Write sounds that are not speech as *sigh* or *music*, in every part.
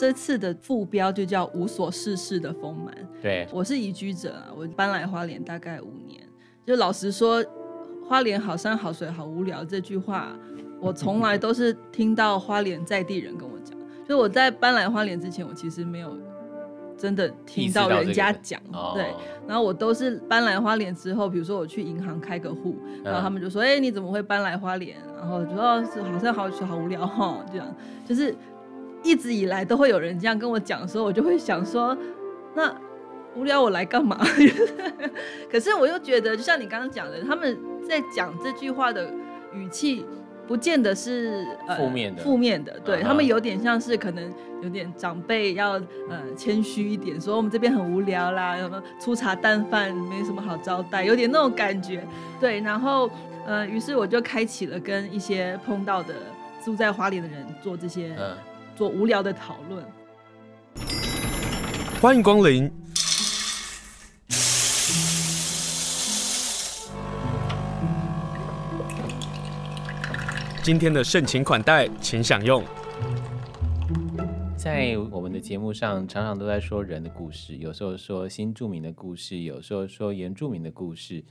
这次的副标就叫无所事事的丰满。对，我是移居者啊，我搬来花莲大概五年。就老实说，花莲好山好水好无聊这句话，我从来都是听到花莲在地人跟我讲。就我在搬来花莲之前，我其实没有真的听到人家讲。对，然后我都是搬来花莲之后，比如说我去银行开个户，然后他们就说：“哎，你怎么会搬来花莲？”然后就说：“是好山好水好无聊哈。”这样就是。一直以来都会有人这样跟我讲的时候，我就会想说，那无聊我来干嘛？*laughs* 可是我又觉得，就像你刚刚讲的，他们在讲这句话的语气，不见得是呃负面的，负面的，对、uh -huh. 他们有点像是可能有点长辈要呃谦虚一点，说我们这边很无聊啦，什么粗茶淡饭没什么好招待，有点那种感觉，对，然后呃，于是我就开启了跟一些碰到的住在花莲的人做这些。Uh. 做无聊的讨论。欢迎光临。今天的盛情款待，请享用。在我们的节目上，常常都在说人的故事，有时候说新住民的故事，有时候说原住民的故事。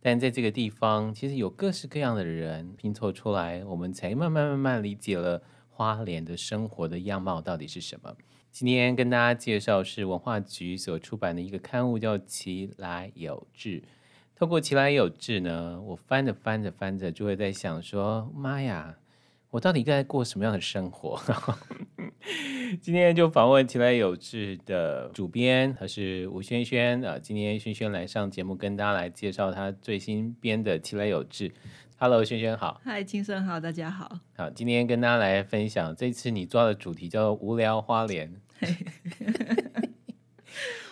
但在这个地方，其实有各式各样的人拼凑出来，我们才慢慢慢慢理解了。花莲的生活的样貌到底是什么？今天跟大家介绍是文化局所出版的一个刊物，叫《奇来有志》。透过《奇来有志》呢，我翻着翻着翻着，就会在想说：妈呀，我到底该过什么样的生活？*laughs* 今天就访问《奇来有志》的主编，他是吴轩轩啊。今天轩轩来上节目，跟大家来介绍他最新编的《奇来有志》。Hello，萱萱好。嗨，青森好，大家好。好，今天跟大家来分享，这次你抓的主题叫做“无聊花莲 *laughs* ”。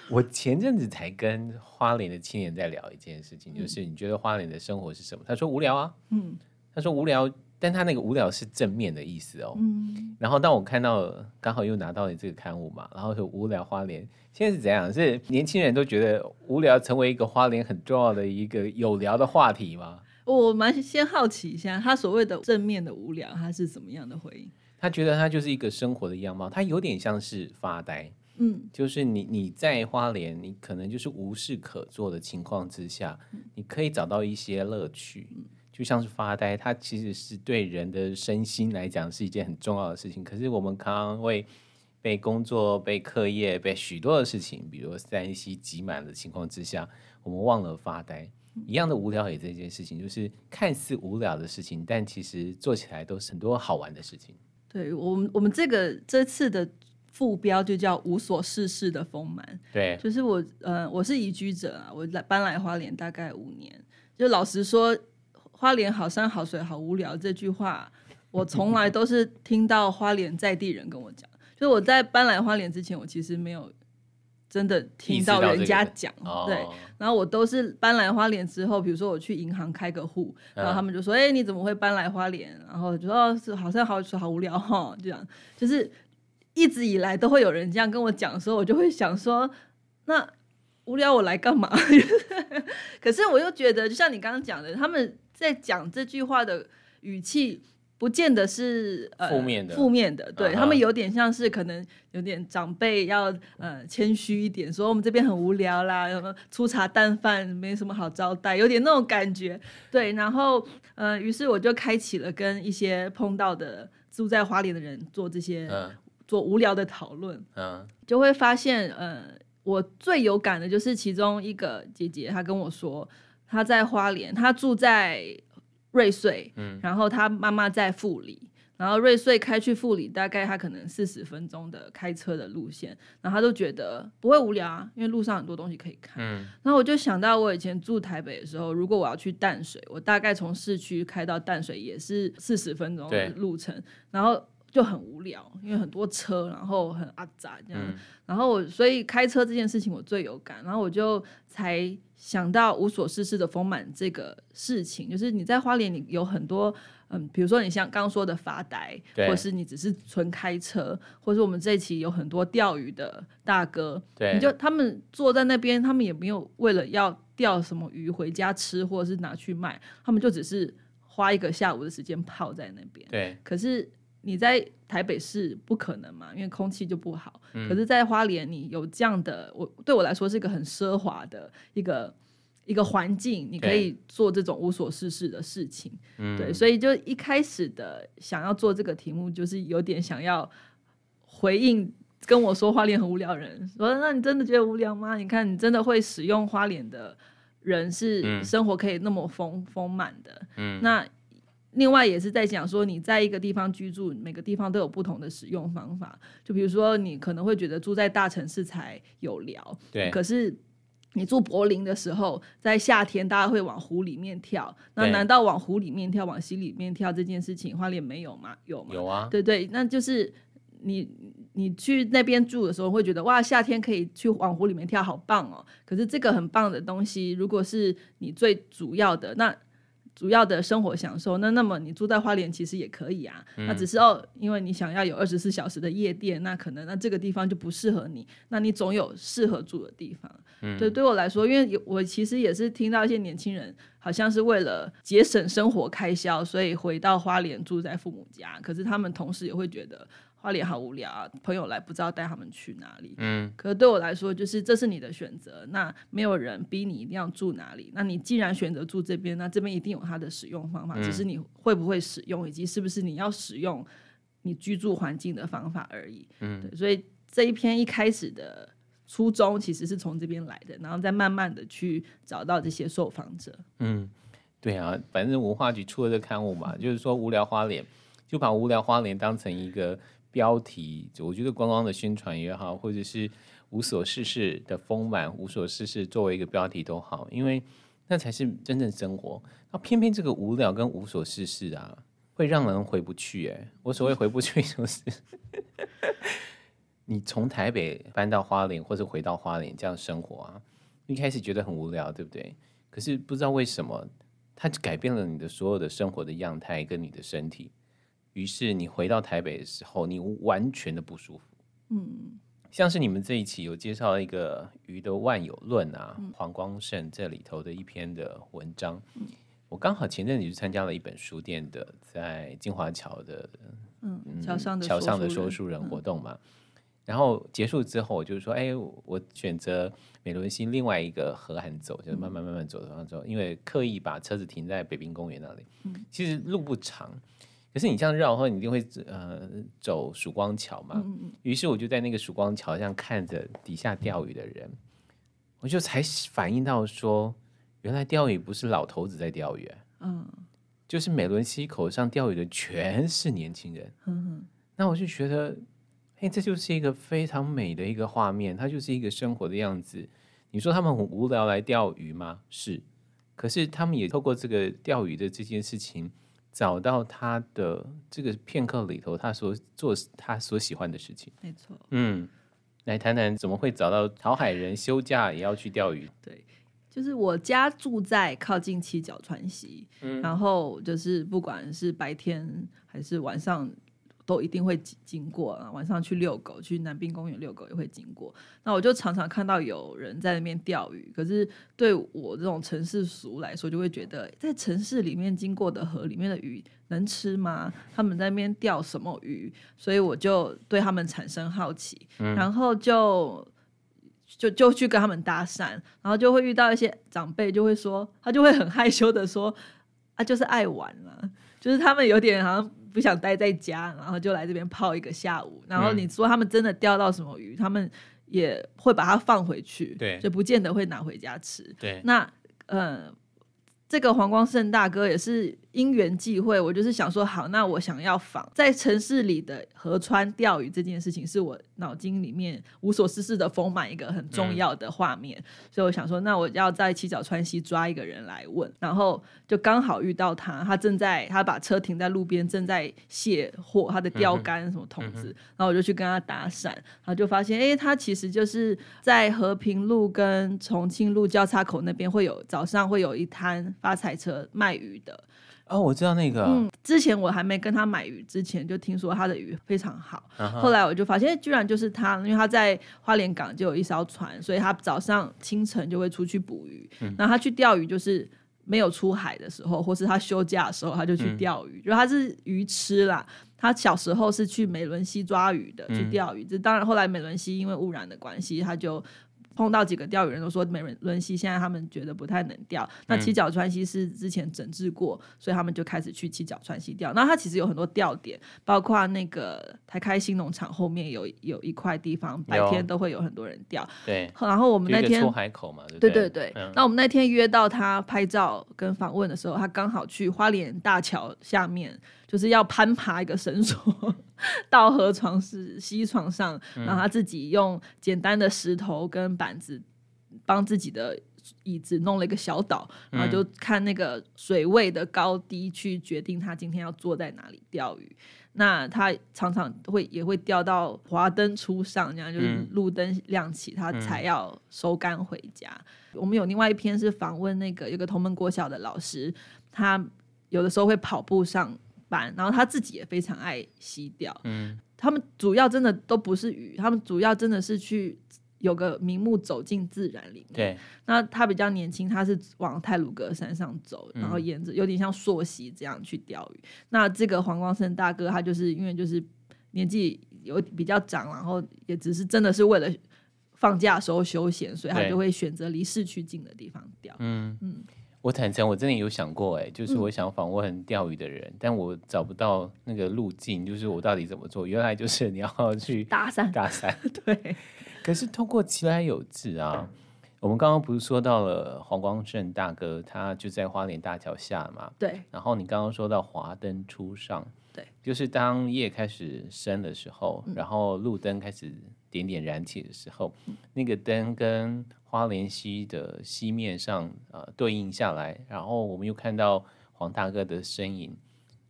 我前阵子才跟花莲的青年在聊一件事情，就是你觉得花莲的生活是什么？他说无聊啊。嗯。他说无聊，但他那个无聊是正面的意思哦。嗯。然后当我看到刚好又拿到你这个刊物嘛，然后说无聊花莲，现在是怎样？是年轻人都觉得无聊成为一个花莲很重要的一个有聊的话题吗？我蛮先好奇一下，他所谓的正面的无聊，他是怎么样的回应？他觉得他就是一个生活的样貌，他有点像是发呆。嗯，就是你你在花莲，你可能就是无事可做的情况之下，你可以找到一些乐趣，就像是发呆。它其实是对人的身心来讲是一件很重要的事情。可是我们常常会被工作、被课业、被许多的事情，比如三 C 挤满的情况之下，我们忘了发呆。一样的无聊也这件事情，就是看似无聊的事情，但其实做起来都是很多好玩的事情。对我们，我们这个这次的副标就叫无所事事的丰满。对，就是我，呃，我是移居者啊，我来搬来花莲大概五年。就老实说，花莲好山好水好无聊这句话，我从来都是听到花莲在地人跟我讲。就我在搬来花莲之前，我其实没有。真的听到人家讲，这个，对，然后我都是搬来花莲之后，比如说我去银行开个户，然后他们就说：“哎，你怎么会搬来花莲？”然后就说：“是好像好好无聊哈。”这样就是一直以来都会有人这样跟我讲的时候，我就会想说：“那无聊我来干嘛？” *laughs* 可是我又觉得，就像你刚刚讲的，他们在讲这句话的语气。不见得是呃负面的，负面的，对、uh -huh. 他们有点像是可能有点长辈要呃谦虚一点，说我们这边很无聊啦，什么粗茶淡饭没什么好招待，有点那种感觉，对，然后呃，于是我就开启了跟一些碰到的住在花莲的人做这些、uh -huh. 做无聊的讨论，嗯、uh -huh.，就会发现呃，我最有感的就是其中一个姐姐，她跟我说她在花莲，她住在。瑞穗，嗯，然后他妈妈在富里，然后瑞穗开去富里，大概他可能四十分钟的开车的路线，然后他都觉得不会无聊啊，因为路上很多东西可以看。嗯，然后我就想到我以前住台北的时候，如果我要去淡水，我大概从市区开到淡水也是四十分钟的路程，然后就很无聊，因为很多车，然后很阿杂这样，嗯，然后我所以开车这件事情我最有感，然后我就才。想到无所事事的丰满这个事情，就是你在花莲，你有很多嗯，比如说你像刚刚说的发呆，或者是你只是纯开车，或者是我们这一期有很多钓鱼的大哥，对，你就他们坐在那边，他们也没有为了要钓什么鱼回家吃，或者是拿去卖，他们就只是花一个下午的时间泡在那边。对，可是你在台北市不可能嘛，因为空气就不好。嗯、可是，在花莲，你有这样的，我对我来说是一个很奢华的一个一个环境，你可以做这种无所事事的事情。嗯、对，所以就一开始的想要做这个题目，就是有点想要回应跟我说花莲很无聊人，说那你真的觉得无聊吗？你看，你真的会使用花莲的人是生活可以那么丰丰满的。嗯，那。另外也是在讲说，你在一个地方居住，每个地方都有不同的使用方法。就比如说，你可能会觉得住在大城市才有聊，对。可是你住柏林的时候，在夏天大家会往湖里面跳，那难道往湖里面跳、往溪里面跳这件事情，花莲没有吗？有吗？有啊。对对，那就是你你去那边住的时候，会觉得哇，夏天可以去往湖里面跳，好棒哦。可是这个很棒的东西，如果是你最主要的那。主要的生活享受，那那么你住在花莲其实也可以啊，嗯、那只是哦，因为你想要有二十四小时的夜店，那可能那这个地方就不适合你，那你总有适合住的地方。嗯，对，对我来说，因为我其实也是听到一些年轻人，好像是为了节省生活开销，所以回到花莲住在父母家，可是他们同时也会觉得。花莲好无聊啊，朋友来不知道带他们去哪里。嗯，可是对我来说，就是这是你的选择，那没有人逼你一定要住哪里。那你既然选择住这边，那这边一定有它的使用方法，嗯，只是你会不会使用，以及是不是你要使用你居住环境的方法而已。嗯，对，所以这一篇一开始的初衷其实是从这边来的，然后再慢慢的去找到这些受访者。嗯，对啊，反正文化局出了这刊物嘛，就是说无聊花莲，就把无聊花莲当成一个。标题，我觉得观光的宣传也好，或者是无所事事的丰满，无所事事作为一个标题都好，因为那才是真正生活。那偏偏这个无聊跟无所事事啊，会让人回不去。哎，我所谓回不去，*laughs* 就是你从台北搬到花莲，或者回到花莲这样生活啊，一开始觉得很无聊，对不对？可是不知道为什么，它改变了你的所有的生活的样态跟你的身体。于是你回到台北的时候，你完全的不舒服。嗯，像是你们这一期有介绍一个鱼的万有论啊，嗯、黄光胜这里头的一篇的文章。嗯、我刚好前阵子去参加了一本书店的在金华桥的嗯桥上的桥上的说书人活动嘛。嗯、然后结束之后，我就说，哎，我选择美仑溪另外一个河岸走，就慢慢慢慢走走走，因为刻意把车子停在北滨公园那里。嗯、其实路不长。可是你这样绕的话，你一定会呃走曙光桥嘛。于、嗯、是我就在那个曙光桥上看着底下钓鱼的人，我就才反应到说，原来钓鱼不是老头子在钓鱼，嗯，就是美伦溪口上钓鱼的全是年轻人。嗯，那我就觉得，哎，这就是一个非常美的一个画面，它就是一个生活的样子。你说他们很无聊来钓鱼吗？是，可是他们也透过这个钓鱼的这件事情。找到他的这个片刻里头，他所做他所喜欢的事情。没错，嗯，来谈谈怎么会找到讨海人休假也要去钓鱼？对，就是我家住在靠近七角川溪，嗯，然后就是不管是白天还是晚上。都一定会经过啊，晚上去遛狗，去南滨公园遛狗也会经过。那我就常常看到有人在那边钓鱼，可是对我这种城市俗来说，就会觉得在城市里面经过的河里面的鱼能吃吗？他们在那边钓什么鱼？所以我就对他们产生好奇，嗯、然后就就就去跟他们搭讪，然后就会遇到一些长辈，就会说，他就会很害羞的说，啊，就是爱玩了，就是他们有点好像。不想待在家，然后就来这边泡一个下午。然后你说他们真的钓到什么鱼，嗯、他们也会把它放回去，对，就不见得会拿回家吃。对，那呃，这个黄光胜大哥也是。因缘际会，我就是想说，好，那我想要仿在城市里的河川钓鱼这件事情，是我脑筋里面无所事事的丰满一个很重要的画面，嗯、所以我想说，那我要在七角川西抓一个人来问，然后就刚好遇到他，他正在他把车停在路边，正在卸货他的钓竿什么桶子，嗯、然后我就去跟他搭讪，然后就发现，哎，他其实就是在和平路跟重庆路交叉口那边会有早上会有一摊发财车卖鱼的。哦，我知道那个。嗯，之前我还没跟他买鱼之前，就听说他的鱼非常好。Uh huh. 后来我就发现，居然就是他，因为他在花莲港就有一艘船，所以他早上清晨就会出去捕鱼。嗯，然后他去钓鱼，就是没有出海的时候，或是他休假的时候，他就去钓鱼，嗯、就他是鱼吃啦。他小时候是去美伦西抓鱼的，去钓鱼。这、嗯、当然后来美伦西因为污染的关系，他就。碰到几个钓鱼人都说美仑溪现在他们觉得不太能钓，那七角川溪是之前整治过，所以他们就开始去七角川溪钓。那它其实有很多钓点，包括那个台开新农场后面有有一块地方，白天都会有很多人钓。对，然后我们那天出海口嘛，对对，对对对。嗯、那我们那天约到他拍照跟访问的时候，他刚好去花莲大桥下面。就是要攀爬一个绳索到河床是溪床上，然后他自己用简单的石头跟板子帮自己的椅子弄了一个小岛，然后就看那个水位的高低去决定他今天要坐在哪里钓鱼。那他常常会也会钓到华灯初上，这样就是路灯亮起，他才要收竿回家。我们有另外一篇是访问那个有个同门国小的老师，他有的时候会跑步上。然后他自己也非常爱溪钓，嗯，他们主要真的都不是鱼，他们主要真的是去有个名目走进自然里面。对，那他比较年轻，他是往泰鲁格山上走，然后沿着有点像溯溪这样去钓鱼。嗯、那这个黄光胜大哥，他就是因为就是年纪有比较长，然后也只是真的是为了放假的时候休闲，所以他就会选择离市区近的地方钓。嗯嗯。嗯我坦诚，我真的有想过，哎，就是我想访问钓鱼的人，嗯、但我找不到那个路径，就是我到底怎么做？原来就是你要 *laughs* 去搭讪，搭讪，*laughs* 对。可是通过其来有志啊，我们刚刚不是说到了黄光胜大哥，他就在花莲大桥下嘛，对。然后你刚刚说到华灯初上，对，就是当夜开始深的时候，嗯、然后路灯开始点点燃起的时候，嗯、那个灯跟。花莲溪的溪面上，呃，对应下来，然后我们又看到黄大哥的身影，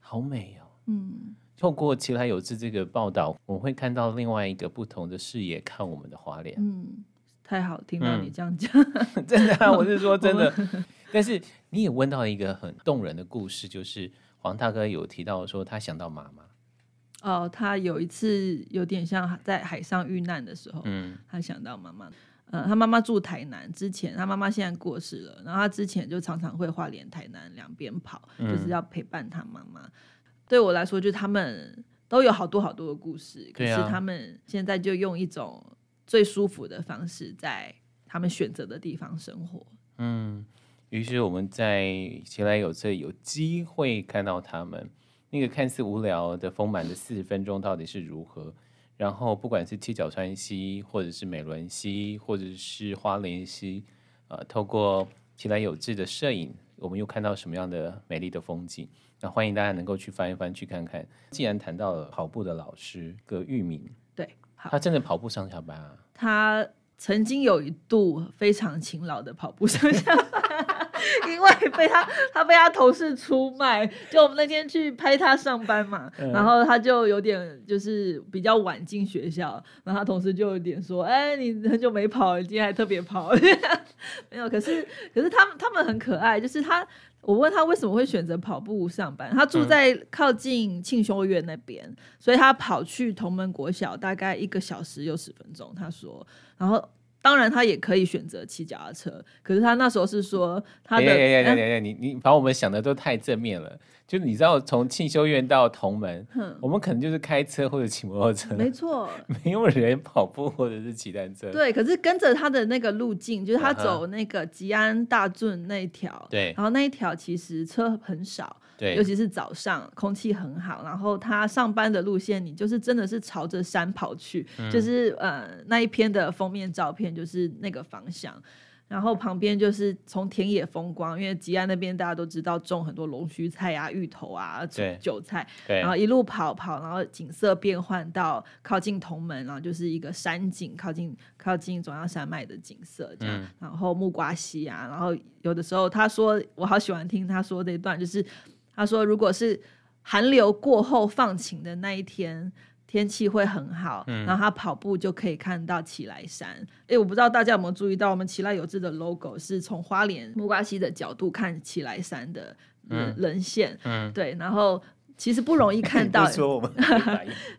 好美哦。嗯，透过其来有志这个报道，我们会看到另外一个不同的视野看我们的花莲。嗯，太好听了，你这样讲，嗯、*laughs* 真的、啊，我是说真的。*laughs* 但是你也问到一个很动人的故事，就是黄大哥有提到说他想到妈妈。哦，他有一次有点像在海上遇难的时候，嗯，他想到妈妈。嗯，他妈妈住台南，之前他妈妈现在过世了，然后他之前就常常会花莲台南两边跑，嗯、就是要陪伴他妈妈。对我来说，就他们都有好多好多的故事，可是他们现在就用一种最舒服的方式，在他们选择的地方生活。嗯，于是我们在前来有这有机会看到他们那个看似无聊的丰满的四十分钟到底是如何。然后，不管是七角川溪，或者是美伦溪，或者是花莲溪，呃，透过其来有志的摄影，我们又看到什么样的美丽的风景？那欢迎大家能够去翻一翻，去看看。既然谈到了跑步的老师葛玉明，对，他真的跑步上下班啊？他曾经有一度非常勤劳的跑步上下班。*laughs* 因为被他，他被他同事出卖，就我们那天去拍他上班嘛，嗯、然后他就有点就是比较晚进学校，然后他同事就有点说，哎，你很久没跑，你今天还特别跑，*laughs* 没有，可是可是他们他们很可爱，就是他，我问他为什么会选择跑步上班，他住在靠近庆修院那边，嗯、所以他跑去同门国小大概一个小时又十分钟，他说，然后。当然，他也可以选择骑脚踏车，可是他那时候是说他的。你你把我们想的都太正面了。就你知道，从庆修院到同门，哼我们可能就是开车或者骑摩托车。没错，没有人跑步或者是骑单车。对，可是跟着他的那个路径，就是他走那个吉安大圳那一条。对、uh，huh、然后那一条其实车很少。对，尤其是早上，空气很好。然后他上班的路线，你就是真的是朝着山跑去，嗯、就是呃那一篇的封面照片就是那个方向。然后旁边就是从田野风光，因为吉安那边大家都知道种很多龙须菜啊、芋头啊、对韭菜。然后一路跑跑，然后景色变换到靠近同门，然后就是一个山景，靠近靠近中央山脉的景色这样。嗯、然后木瓜溪啊，然后有的时候他说我好喜欢听他说这一段，就是。他说：“如果是寒流过后放晴的那一天，天气会很好，嗯、然后他跑步就可以看到奇莱山。哎，我不知道大家有没有注意到，我们奇来有志的 logo 是从花莲木瓜溪的角度看奇莱山的人人线。嗯，对，然后其实不容易看到，*laughs* 不，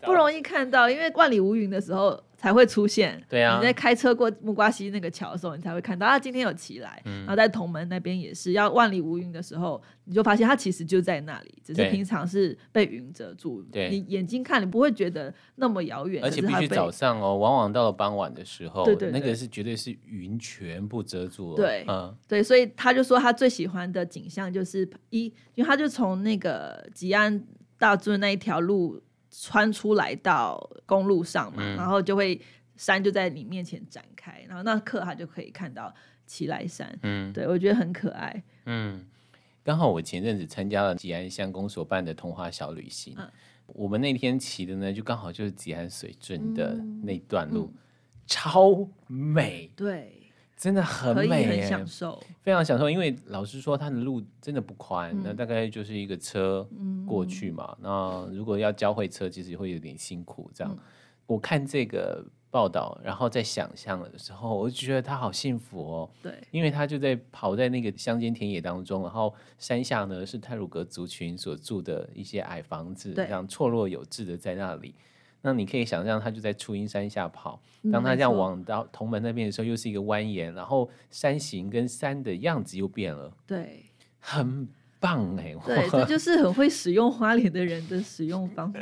不容易看到，因为万里无云的时候。”才会出现。对啊，你在开车过木瓜溪那个桥的时候，你才会看到啊，今天有起来。嗯、然后在同门那边也是要万里无云的时候，你就发现它其实就在那里，只是平常是被云遮住。对，你眼睛看，你不会觉得那么遥远。而且必须早上哦，往往到了傍晚的时候，对对对，那个是绝对是云全部遮住了。对，嗯，对，所以他就说他最喜欢的景象就是一，因为他就从那个吉安大圳那一条路穿出来到公路上嘛，嗯、然后就会山就在你面前展开，然后那刻他就可以看到奇来山。嗯，对我觉得很可爱。嗯，刚好我前阵子参加了吉安乡公所办的童话小旅行，嗯、我们那天骑的呢，就刚好就是吉安水圳的那段路，嗯、超美。对。真的很美，很享受，非常享受。因为老实说，它的路真的不宽，嗯、那大概就是一个车过去嘛。嗯、那如果要教会车，其实会有点辛苦。这样，嗯、我看这个报道，然后在想象的时候，我就觉得他好幸福哦。对，因为他就在跑在那个乡间田野当中，然后山下呢是泰鲁格族群所住的一些矮房子，这样错落有致的在那里。那你可以想象，他就在初音山下跑。当他这样往到同门那边的时候，又是一个蜿蜒，然后山形跟山的样子又变了。对，很棒哎。对，这就是很会使用花莲的人的使用方法。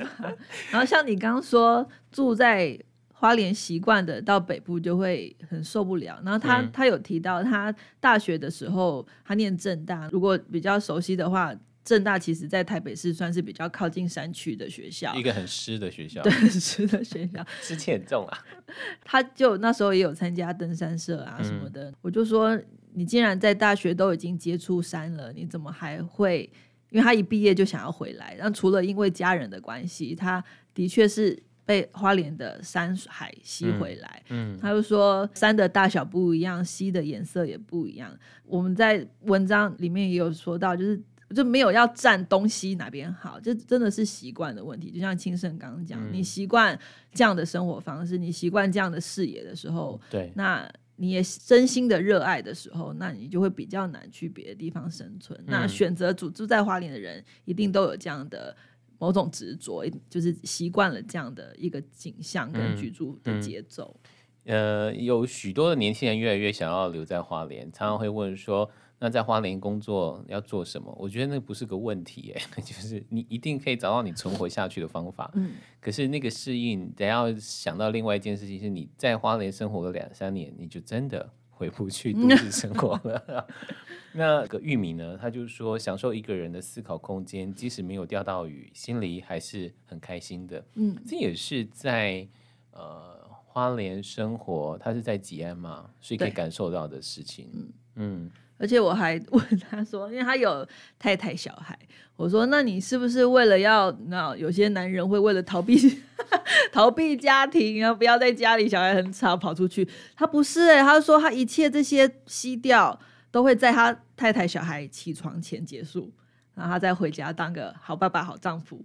然后像你刚刚说，住在花莲习惯的，到北部就会很受不了。然后他、嗯、他有提到，他大学的时候他念正大，如果比较熟悉的话。政大其实，在台北市算是比较靠近山区的学校，一个很湿的学校，对，很湿的学校，*laughs* 湿气很重啊。*laughs* 他就那时候也有参加登山社啊什么的。嗯、我就说，你既然在大学都已经接触山了，你怎么还会？因为他一毕业就想要回来，然后除了因为家人的关系，他的确是被花莲的山海吸回来。嗯，嗯他就说，山的大小不一样，溪的颜色也不一样。我们在文章里面也有说到，就是。就没有要站东西哪边好，这真的是习惯的问题。就像青盛刚刚讲，嗯、你习惯这样的生活方式，你习惯这样的视野的时候，对，那你也真心的热爱的时候，那你就会比较难去别的地方生存。嗯、那选择住住在花莲的人，一定都有这样的某种执着，就是习惯了这样的一个景象跟居住的节奏。呃，有许多的年轻人越来越想要留在花莲，常常会问说。那在花莲工作要做什么？我觉得那不是个问题耶，*laughs* 就是你一定可以找到你存活下去的方法。嗯，可是那个适应得要想到另外一件事情，是你在花莲生活了两三年，你就真的回不去都市生活了。*laughs* 那个玉米呢？他就是说，享受一个人的思考空间，即使没有钓到鱼，心里还是很开心的。嗯，这也是在呃花莲生活，他是在吉安嘛，所以可以感受到的事情。嗯嗯。而且我还问他说，因为他有太太小孩，我说，那你是不是为了要那有些男人会为了逃避 *laughs* 逃避家庭，然后不要在家里小孩很吵跑出去？他不是哎、他说他一切这些息掉都会在他太太小孩起床前结束，然后他再回家当个好爸爸、好丈夫。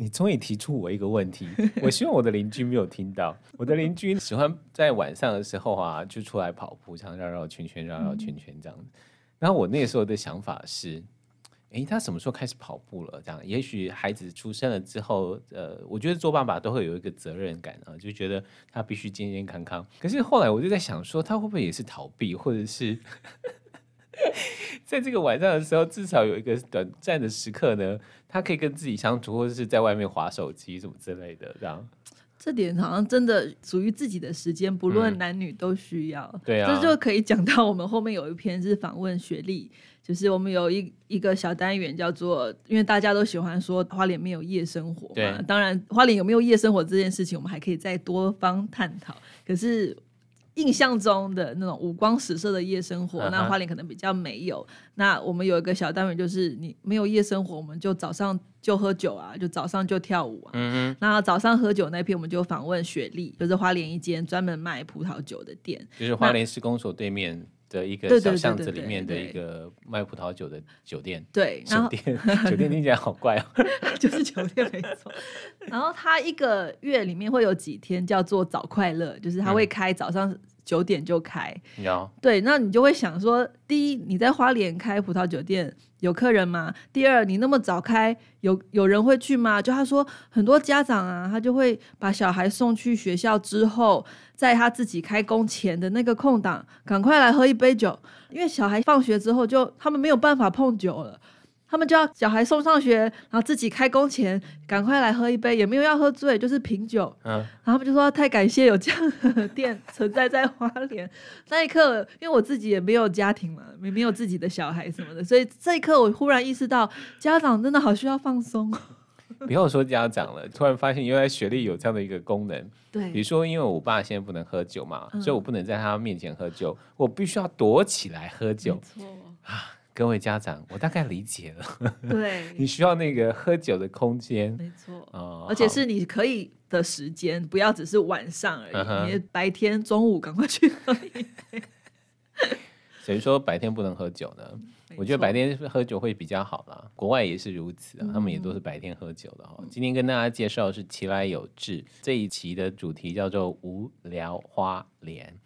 你终于提出我一个问题，我希望我的邻居没有听到。我的邻居喜欢在晚上的时候啊，就出来跑步，像绕绕圈圈、绕绕圈圈这样子。然后我那个时候的想法是，诶，他什么时候开始跑步了？这样，也许孩子出生了之后，呃，我觉得做爸爸都会有一个责任感啊，就觉得他必须健健康康。可是后来我就在想说，他会不会也是逃避，或者是？*laughs* 在这个晚上的时候，至少有一个短暂的时刻呢，他可以跟自己相处，或者是在外面划手机什么之类的，这样。这点好像真的属于自己的时间，不论男女都需要。嗯、对啊，这就可以讲到我们后面有一篇是访问学历，就是我们有一一个小单元叫做，因为大家都喜欢说花莲没有夜生活嘛，对当然花莲有没有夜生活这件事情，我们还可以再多方探讨。可是。印象中的那种五光十色的夜生活，uh. 那花莲可能比较没有。那我们有一个小单元，就是你没有夜生活，我们就早上就喝酒啊，就早上就跳舞啊。嗯那、uh. 早上喝酒那篇，我们就访问雪莉，就是花莲一间专门卖葡萄酒的店，就是花莲施工所对面的一个小巷子里面的一个卖葡萄酒的酒店。对，酒店，酒店听起来好怪哦，*laughs* 就是酒店没错。然后他一个月里面会有几天叫做早快乐，就是他会开早上。九点就开。有对，那你就会想说，第一，你在花莲开葡萄酒店有客人吗？第二，你那么早开，有有人会去吗？就他说，很多家长啊，他就会把小孩送去学校之后，在他自己开工前的那个空档，赶快来喝一杯酒，因为小孩放学之后就他们没有办法碰酒了。他们就要小孩送上学，然后自己开工前赶快来喝一杯，也没有要喝醉，就是品酒。嗯，然后他们就说太感谢有这样的店存在在花莲。那一刻，因为我自己也没有家庭嘛，也没有自己的小孩什么的，所以这一刻我忽然意识到，家长真的好需要放松。不要说家长了，突然发现原来学历有这样的一个功能。对，比如说因为我爸现在不能喝酒嘛，嗯、所以我不能在他面前喝酒，我必须要躲起来喝酒。没错啊。各位家长，我大概理解了。*laughs* 对，你需要那个喝酒的空间，没错，哦，而且是你可以的时间，不要只是晚上而已。嗯、你白天、中午赶快去喝一杯。谁说白天不能喝酒呢？我觉得白天喝酒会比较好啦。国外也是如此啊，他们也都是白天喝酒的哈。嗯、今天跟大家介绍的是奇来有志这一期的主题叫做无聊花莲。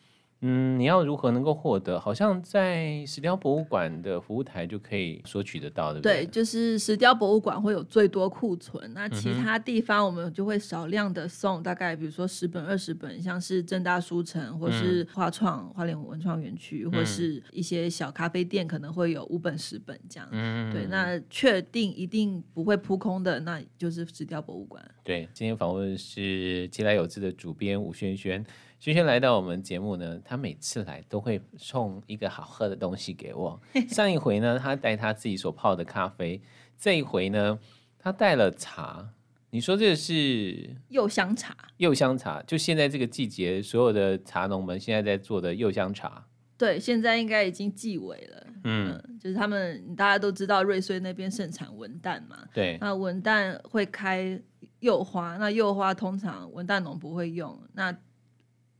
嗯，你要如何能够获得？好像在石雕博物馆的服务台就可以索取得到，对不对？对，就是石雕博物馆会有最多库存，那其他地方我们就会少量的送，大概比如说十本、二十本，像是正大书城或是花创、花莲文创园区，或是一些小咖啡店，可能会有五本、十本这样。嗯，对，那确定一定不会扑空的，那就是石雕博物馆。对，今天访问是其来有志的主编吴萱萱。萱萱来到我们节目呢，他每次来都会送一个好喝的东西给我。*laughs* 上一回呢，他带他自己所泡的咖啡；这一回呢，他带了茶。你说这个是柚香茶？柚香茶，就现在这个季节，所有的茶农们现在在做的柚香茶。对，现在应该已经季尾了。嗯，嗯，就是他们大家都知道瑞穗那边盛产文旦嘛。对，那文旦会开柚花，那柚花通常文旦农不会用，那。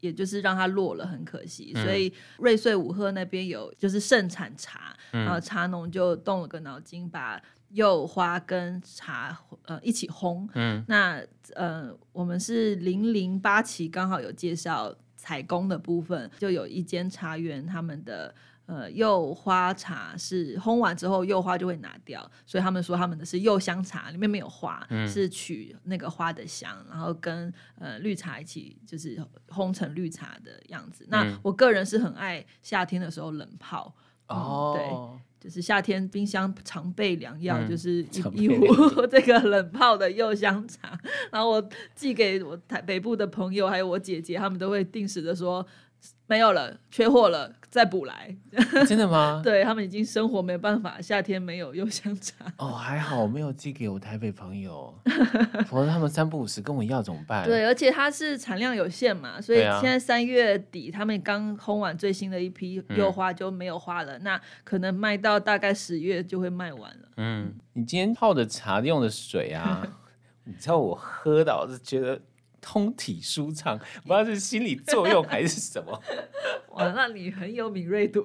也就是让它落了，很可惜。嗯、所以瑞穗五鹤那边有就是盛产茶，嗯、然后茶农就动了个脑筋，把柚花跟茶呃一起烘。嗯，那呃我们是零零八期刚好有介绍采工的部分，就有一间茶园他们的。呃，柚花茶是烘完之后柚花就会拿掉，所以他们说他们的是柚香茶，里面没有花，嗯、是取那个花的香，然后跟呃绿茶一起就是烘成绿茶的样子。嗯、那我个人是很爱夏天的时候冷泡哦、嗯，对，就是夏天冰箱常备良药，嗯、就是一一壶 *laughs* 这个冷泡的柚香茶，然后我寄给我台北部的朋友，还有我姐姐，他们都会定时的说。没有了，缺货了，再补来。*laughs* 真的吗？*laughs* 对，他们已经生活没办法，夏天没有柚香茶。哦，还好我没有寄给我台北朋友，*laughs* 否则他们三不五时跟我要怎么办？对，而且它是产量有限嘛，所以现在三月底他们刚烘完最新的一批柚花就没有花了，嗯、那可能卖到大概十月就会卖完了。嗯，你今天泡的茶用的水啊，你知道我喝到是觉得。通体舒畅，不知道是心理作用还是什么。*laughs* 哇，那你很有敏锐度。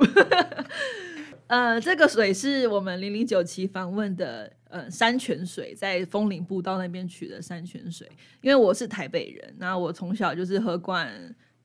*laughs* 呃，这个水是我们零零九期访问的，呃，山泉水，在枫林步道那边取的山泉水。因为我是台北人，那我从小就是喝惯，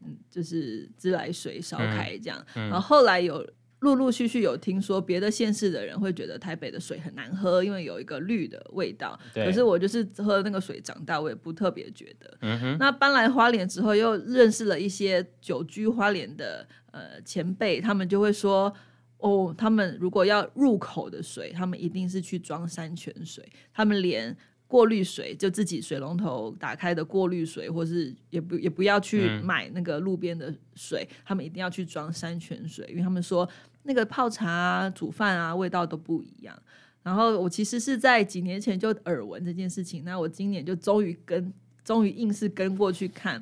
嗯，就是自来水烧开这样，嗯嗯、然后后来有。陆陆续续有听说别的县市的人会觉得台北的水很难喝，因为有一个绿的味道。对可是我就是喝那个水长大，我也不特别觉得。嗯、哼那搬来花莲之后，又认识了一些久居花莲的呃前辈，他们就会说：哦，他们如果要入口的水，他们一定是去装山泉水，他们连。过滤水就自己水龙头打开的过滤水，或是也不也不要去买那个路边的水，嗯、他们一定要去装山泉水，因为他们说那个泡茶啊、煮饭啊味道都不一样。然后我其实是在几年前就耳闻这件事情，那我今年就终于跟终于硬是跟过去看。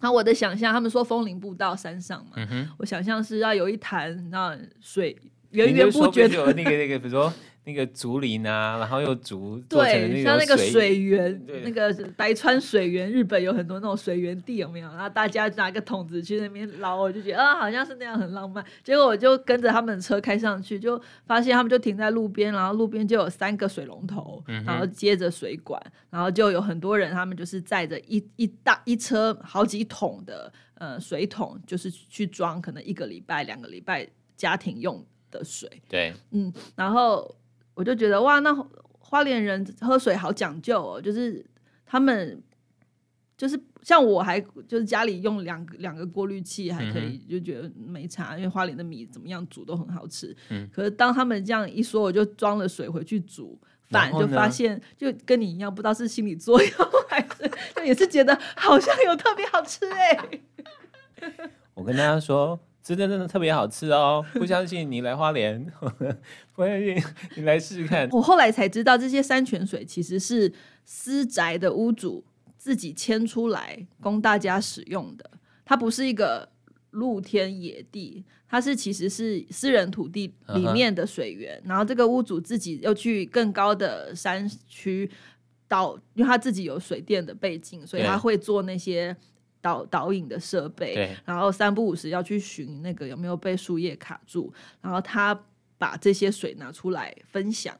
然后我的想象，他们说风林步道山上嘛，嗯、我想象是要有一潭那水源源不绝的那个那个，比如说。那个竹林啊，然后又竹对，像那个水源，对那个白川水源，日本有很多那种水源地，有没有？然后大家拿个桶子去那边捞，我就觉得啊，好像是那样很浪漫。结果我就跟着他们车开上去，就发现他们就停在路边，然后路边就有三个水龙头，然后接着水管，然后就有很多人，他们就是载着一一大一车好几桶的呃水桶，就是去装可能一个礼拜、两个礼拜家庭用的水。对，嗯，然后我就觉得哇，那花莲人喝水好讲究哦，就是他们就是像我还就是家里用两个两个过滤器还可以，嗯、就觉得没差，因为花莲的米怎么样煮都很好吃。嗯，可是当他们这样一说，我就装了水回去煮。反就发现，就跟你一样，不知道是心理作用 *laughs* 还是，就也是觉得好像有特别好吃哎、欸。*laughs* 我跟大家说，真的真的特别好吃哦！不相信你来花莲，*laughs* 不相信你来试试看。我后来才知道，这些山泉水其实是私宅的屋主自己牵出来供大家使用的，它不是一个。露天野地，它是其实是私人土地里面的水源，uh -huh. 然后这个屋主自己又去更高的山区到，因为他自己有水电的背景，所以他会做那些导导引的设备，然后三不五时要去寻那个有没有被树叶卡住，然后他把这些水拿出来分享。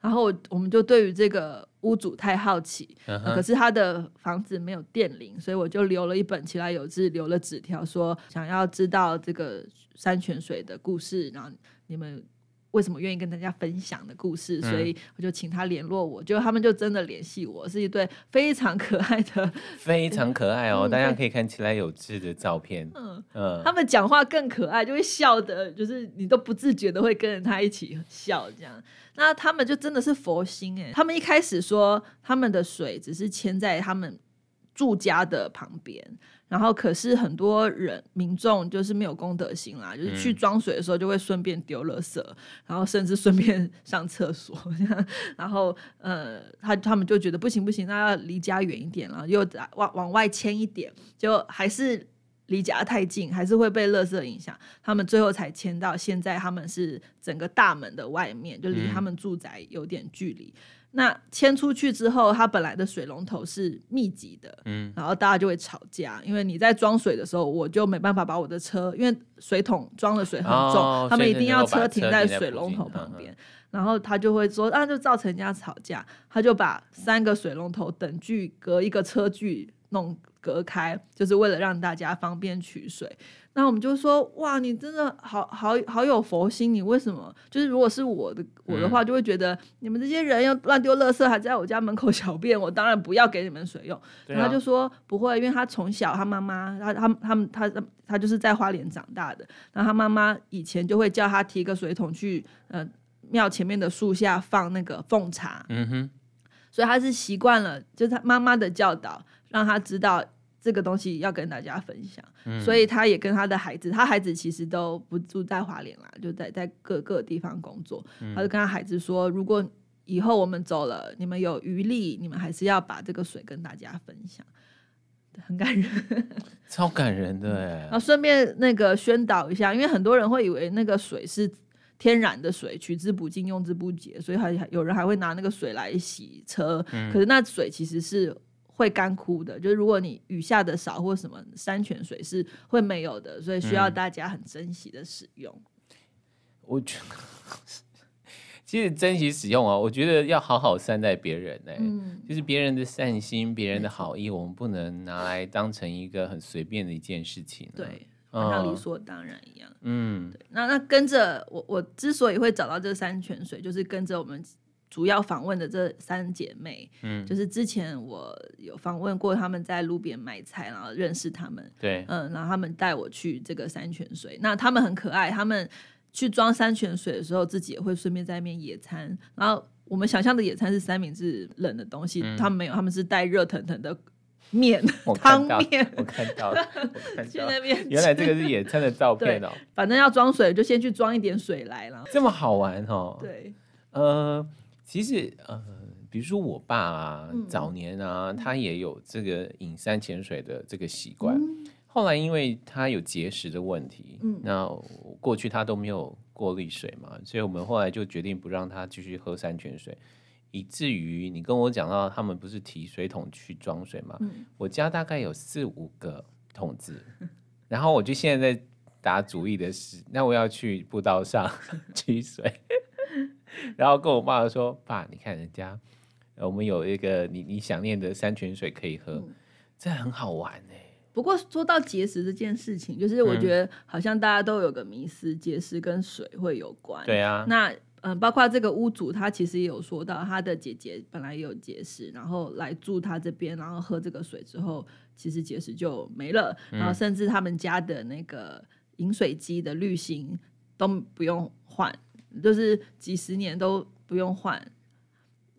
然后我们就对于这个屋主太好奇，uh -huh. 可是他的房子没有电铃，所以我就留了一本其来有志，留了纸条说想要知道这个山泉水的故事，然后你们。为什么愿意跟大家分享的故事？所以我就请他联络我，就他们就真的联系我，是一对非常可爱的，*laughs* 非常可爱哦，嗯、大家可以看起来有志的照片。嗯嗯，他们讲话更可爱，就会笑的，就是你都不自觉的会跟着他一起笑这样。那他们就真的是佛心哎，他们一开始说他们的水只是牵在他们住家的旁边。然后，可是很多人民众就是没有公德心啦，就是去装水的时候就会顺便丢垃圾，嗯、然后甚至顺便 *laughs* 上厕所，然后呃，他他们就觉得不行不行，那要离家远一点，然后又往往外迁一点，就还是离家太近，还是会被垃圾影响。他们最后才迁到现在，他们是整个大门的外面，就离他们住宅有点距离。嗯那迁出去之后，它本来的水龙头是密集的，嗯，然后大家就会吵架，因为你在装水的时候，我就没办法把我的车，因为水桶装的水很重，哦，他们一定要车停在水龙头旁边，然后他就会说，那就造成人家吵架，他就把三个水龙头等距隔一个车距弄隔开，就是为了让大家方便取水。那我们就说，哇，你真的好好好有佛心，你为什么？就是如果是我的我的话，就会觉得、嗯、你们这些人要乱丢垃圾，还在我家门口小便，我当然不要给你们水用。然后他就说不会，因为他从小他妈妈他他他们他他，他就是在花莲长大的，然后他妈妈以前就会叫他提个水桶去呃庙前面的树下放那个奉茶，嗯哼，所以他是习惯了，就是他妈妈的教导，让他知道。这个东西要跟大家分享，嗯，所以他也跟他的孩子，他孩子其实都不住在华联啦，就在在各个地方工作，嗯。他就跟他孩子说，如果以后我们走了，你们有余力，你们还是要把这个水跟大家分享，很感人，超感人的哎。然后顺便那个宣导一下，因为很多人会以为那个水是天然的水，取之不尽，用之不竭，所以还有人还会拿那个水来洗车，嗯，可是那水其实是。会干枯的，就是如果你雨下的少或什么，山泉水是会没有的，所以需要大家很珍惜的使用。嗯、我觉得 *laughs* 其实珍惜使用啊，我觉得要好好善待别人呢、欸嗯。就是别人的善心、别人的好意，我们不能拿来当成一个很随便的一件事情、啊。对，像理所当然一样。嗯，对。那那跟着我，我之所以会找到这山泉水，就是跟着我们。主要访问的这三姐妹，嗯，就是之前我有访问过他们在路边买菜，然后认识他们，对，嗯，然后他们带我去这个山泉水，那他们很可爱，他们去装山泉水的时候，自己也会顺便在那边野餐。然后我们想象的野餐是三明治冷的东西，嗯、他们没有，他们是带热腾腾的面 *laughs* 汤面，我看到，了那边，原来这个是野餐的照 *laughs* 片哦。反正要装水，就先去装一点水来了，这么好玩哦。对，呃。其实，呃，比如说我爸啊，嗯、早年啊，他也有这个饮山泉水的这个习惯、嗯。后来因为他有结石的问题，嗯，那过去他都没有过滤水嘛，所以我们后来就决定不让他继续喝山泉水，以至于你跟我讲到他们不是提水桶去装水嘛、嗯，我家大概有四五个桶子，然后我就现在在打主意的是，那我要去步道上 *laughs* 取水。然后跟我爸说：“爸，你看人家，我们有一个你你想念的山泉水可以喝，嗯、这很好玩呢。”不过说到结石这件事情，就是我觉得好像大家都有个迷思，结石跟水会有关。对啊，那嗯，包括这个屋主，他其实也有说到，他的姐姐本来也有结石，然后来住他这边，然后喝这个水之后，其实结石就没了，然后甚至他们家的那个饮水机的滤芯都不用换，就是几十年都不用换。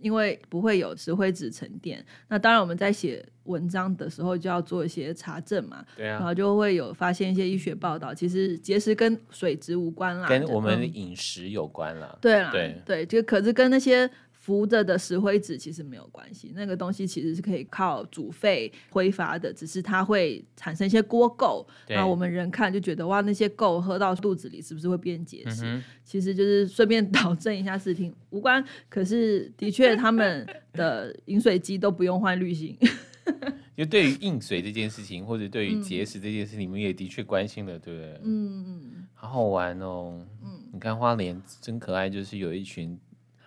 因为不会有石灰质沉淀，那当然我们在写文章的时候就要做一些查证嘛，对啊，然后就会有发现一些医学报道，其实结石跟水质无关啦，跟我们的饮食有关啦，嗯、对啦，对对，就可是跟那些。浮着的石灰质其实没有关系，那个东西其实是可以靠煮沸挥发的，只是它会产生一些锅垢，那我们人看就觉得哇，那些垢喝到肚子里是不是会变结石？嗯、其实就是顺便 *laughs* 导正一下视听无关。可是的确，他们的饮水机都不用换滤芯。*laughs* 就对于硬水这件事情，或者对于结石这件事情，你们也的确关心了，对不对？嗯嗯，好好玩哦。嗯，你看花莲真可爱，就是有一群。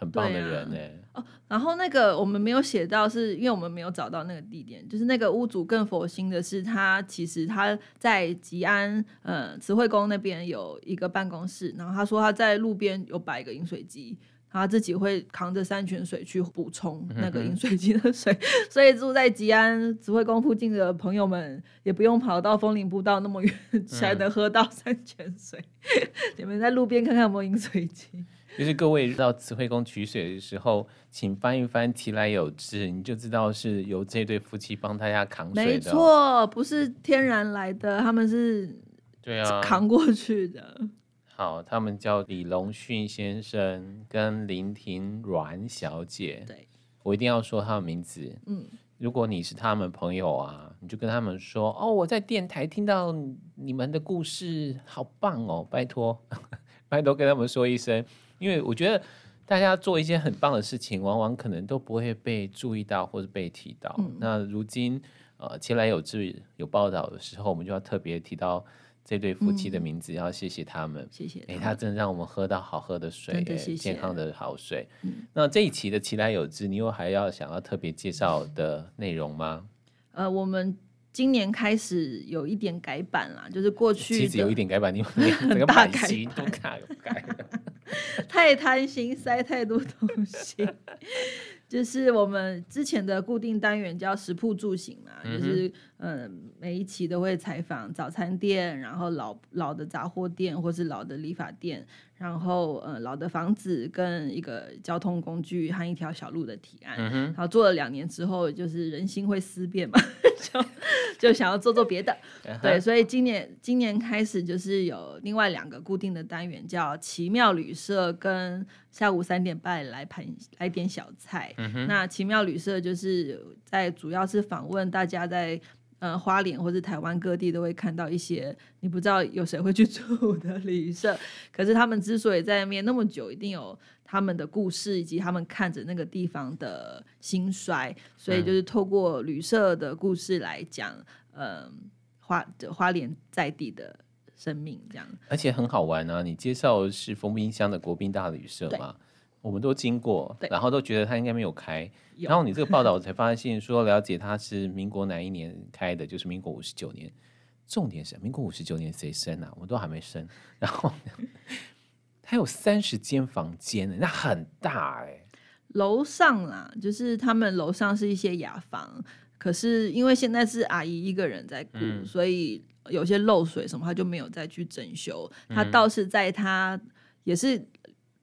很棒的人呢、欸啊。哦，然后那个我们没有写到，是因为我们没有找到那个地点。就是那个屋主更佛心的是，他其实他在吉安呃慈惠宫那边有一个办公室，然后他说他在路边有摆一个饮水机，他自己会扛着山泉水去补充那个饮水机的水，嗯、*laughs* 所以住在吉安慈惠宫附近的朋友们也不用跑到枫林步道那么远 *laughs* 才能喝到山泉水。*laughs* 嗯、你们在路边看看有没有饮水机。就是各位到慈惠宫取水的时候，请翻一翻“其来有自”，你就知道是由这对夫妻帮大家扛水的。没错，不是天然来的，他们是对啊扛过去的。好，他们叫李龙训先生跟林婷阮小姐。对，我一定要说他的名字。嗯，如果你是他们朋友啊，你就跟他们说：“哦，我在电台听到你们的故事，好棒哦！”拜托，*laughs* 拜托跟他们说一声。因为我觉得大家做一些很棒的事情，往往可能都不会被注意到或者被提到。嗯、那如今呃，其来有志有报道的时候，我们就要特别提到这对夫妻的名字，要、嗯、谢谢他们。谢谢。哎，他真的让我们喝到好喝的水，健康的好水。嗯、那这一期的其来有志，你有还要想要特别介绍的内容吗？呃，我们今年开始有一点改版啦，就是过去其实有一点改版，你们 *laughs* 整个版型都改改了。*laughs* 太贪心，塞太多东西。*laughs* 就是我们之前的固定单元叫食铺住行嘛，嗯、就是嗯，每一期都会采访早餐店，然后老老的杂货店，或是老的理发店，然后呃老的房子跟一个交通工具和一条小路的提案。嗯、然后做了两年之后，就是人心会思变嘛，*laughs* 就就想要做做别的。嗯、对，所以今年今年开始就是有另外两个固定的单元，叫奇妙旅社跟。下午三点半来盘来点小菜。嗯、那奇妙旅社就是在主要是访问大家在呃花莲或者台湾各地都会看到一些你不知道有谁会去住的旅社，可是他们之所以在那边那么久，一定有他们的故事以及他们看着那个地方的兴衰，所以就是透过旅社的故事来讲，嗯、呃，花花莲在地的。生命这样，而且很好玩啊！你介绍是丰滨乡的国宾大旅社嘛？对我们都经过，然后都觉得他应该没有开。有然后你这个报道，我才发现说，了解他是民国哪一年开的，就是民国五十九年。重点是民国五十九年谁生啊？我都还没生。然后 *laughs* 他有三十间房间，那很大哎、欸。楼上啦，就是他们楼上是一些雅房，可是因为现在是阿姨一个人在顾，嗯、所以。有些漏水什么，他就没有再去整修。他倒是在他也是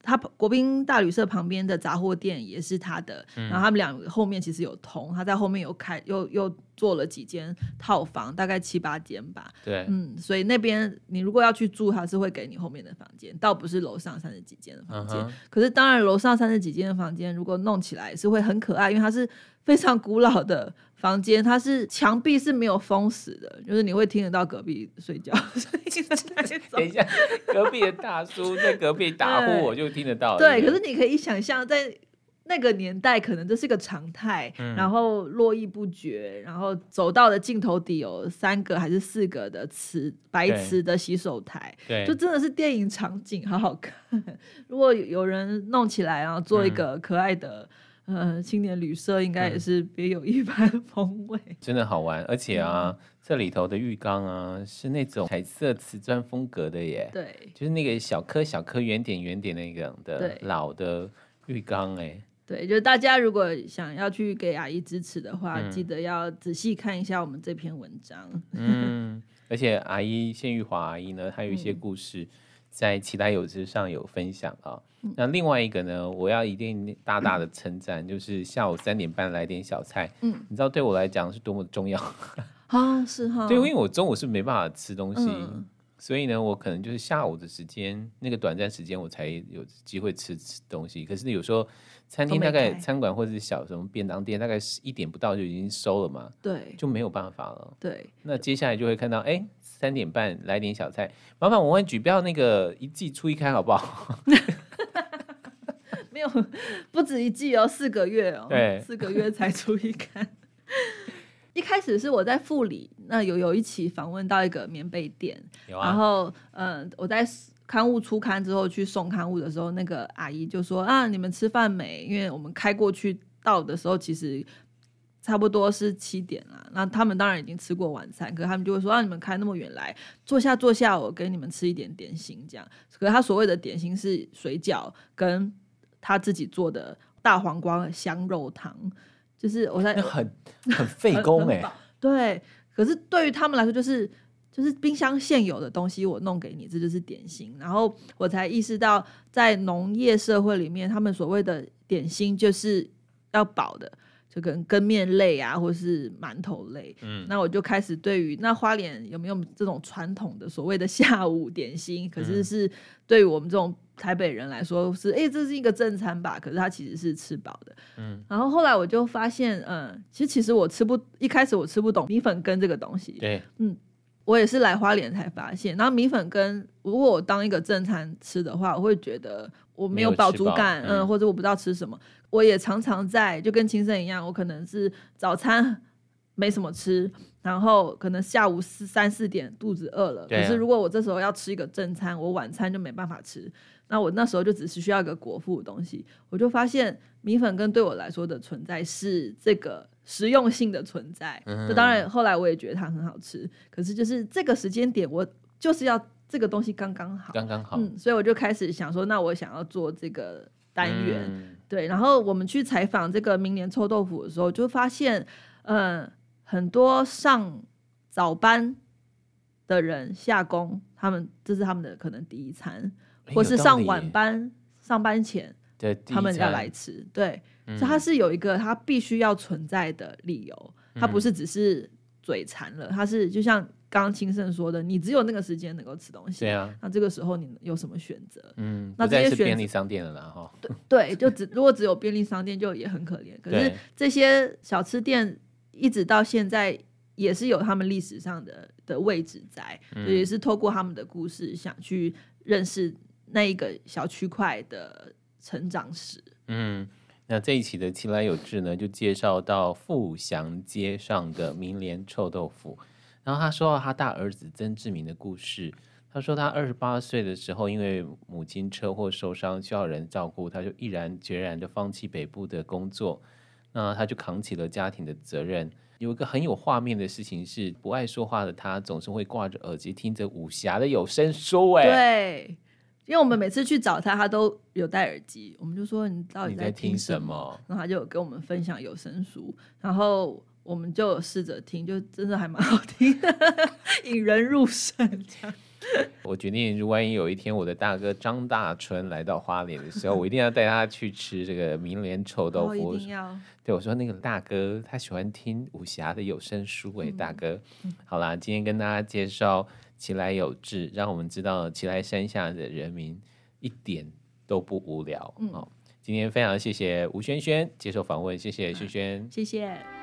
他国宾大旅社旁边的杂货店也是他的，然后他们俩后面其实有通，他在后面有开又又做了几间套房，大概七八间吧。对，嗯，所以那边你如果要去住，他是会给你后面的房间，倒不是楼上三十几间的房间。Uh. 可是当然楼上三十几间的房间，如果弄起来是会很可爱，因为它是非常古老的。房间它是墙壁是没有封死的，就是你会听得到隔壁睡觉。*laughs* 等一下，隔壁的大叔在隔壁打呼，我就听得到。对，可是你可以想象，在那个年代，可能这是个常态。嗯、然后络绎不绝，然后走到的尽头底有三个还是四个的瓷白瓷的洗手台，对，就真的是电影场景，好好看。*laughs* 如果有人弄起来，然后做一个可爱的。呃青年旅社应该也是别有一番 *laughs* 风味，嗯，真的好玩。而且啊，嗯、这里头的浴缸啊是那种彩色瓷砖风格的耶，对，就是那个小颗小颗圆点圆点那个的老的浴缸哎。对，就是大家如果想要去给阿姨支持的话，嗯、记得要仔细看一下我们这篇文章。*laughs* 嗯，而且阿姨谢玉华阿姨呢，还有一些故事在其他有志上有分享啊。嗯、那另外一个呢，我要一定大大的称赞，嗯、就是下午三点半来点小菜。嗯，你知道对我来讲是多么重要 *laughs* 啊？是哈。对，因为我中午是没办法吃东西。嗯所以呢，我可能就是下午的时间，那个短暂时间，我才有机会吃吃东西。可是有时候餐厅大概餐馆或者是小什么便当店，大概是一点不到就已经收了嘛，对，就没有办法了。对，那接下来就会看到，哎，三点半来点小菜，麻烦我问举标那个一季出一刊好不好？*laughs* 没有，不止一季哦，四个月哦，对，四个月才出一刊。*laughs* 一开始是我在富里，那有有一期访问到一个棉被店，啊、然后嗯、呃，我在刊物出刊之后去送刊物的时候，那个阿姨就说啊，你们吃饭没？因为我们开过去到的时候，其实差不多是七点了。那他们当然已经吃过晚餐，可是他们就会说啊，你们开那么远来，坐下坐下，我给你们吃一点点心这样。可是他所谓的点心是水饺跟他自己做的大黄瓜香肉汤。就是我在很很费工哎，对，可是对于他们来说，就是就是冰箱现有的东西我弄给你，这就是点心。然后我才意识到，在农业社会里面，他们所谓的点心就是要饱的，就跟羹面类啊，或是馒头类。嗯，那我就开始对于那花莲有没有这种传统的所谓的下午点心，可是是对于我们这种。台北人来说是，哎、欸，这是一个正餐吧？可是它其实是吃饱的。嗯，然后后来我就发现，嗯，其实其实我吃不，一开始我吃不懂米粉羹这个东西。对，嗯，我也是来花莲才发现。然后米粉羹，如果我当一个正餐吃的话，我会觉得我没有饱足感，嗯，或者我不知道吃什么。我也常常在，就跟青盛一样，我可能是早餐没什么吃。然后可能下午四三四点肚子饿了，啊、可是如果我这时候要吃一个正餐，我晚餐就没办法吃。那我那时候就只是需要一个果腹的东西，我就发现米粉羹对我来说的存在是这个实用性的存在。这、嗯、当然后来我也觉得它很好吃，可是就是这个时间点我就是要这个东西刚刚好，刚刚好。嗯，所以我就开始想说，那我想要做这个单元，嗯、对。然后我们去采访这个明年臭豆腐的时候，就发现，嗯、呃。很多上早班的人下工，他们这是他们的可能第一餐，或是上晚班上班前，对，他们要来吃，对，嗯、所以它是有一个它必须要存在的理由，它不是只是嘴馋了，它是就像刚刚青盛说的，你只有那个时间能够吃东西，对啊，那这个时候你有什么选择？嗯，那这些是便利商店了啦，哈，对对，就只如果只有便利商店就也很可怜，可是这些小吃店。一直到现在也是有他们历史上的的位置在，嗯、也是透过他们的故事想去认识那一个小区块的成长史。嗯，那这一期的奇来有志呢，就介绍到富祥街上的明莲臭豆腐。然后他说到他大儿子曾志明的故事，他说他二十八岁的时候，因为母亲车祸受伤，需要人照顾，他就毅然决然的放弃北部的工作。那他就扛起了家庭的责任。有一个很有画面的事情是，不爱说话的他总是会挂着耳机听着武侠的有声书。哎，对，因为我们每次去找他，他都有戴耳机。我们就说你到底在听什么？什么然后他就有跟我们分享有声书，然后我们就试着听，就真的还蛮好听的，引人入胜这样。*laughs* 我决定，如果万一有一天我的大哥张大春来到花莲的时候，我一定要带他去吃这个明莲臭豆腐。哦、一定要。对，我说那个大哥他喜欢听武侠的有声书，哎，大哥。嗯、好啦，今天跟大家介绍其来有志，让我们知道其来山下的人民一点都不无聊。嗯、哦，今天非常谢谢吴轩轩接受访问，谢谢萱萱，谢谢。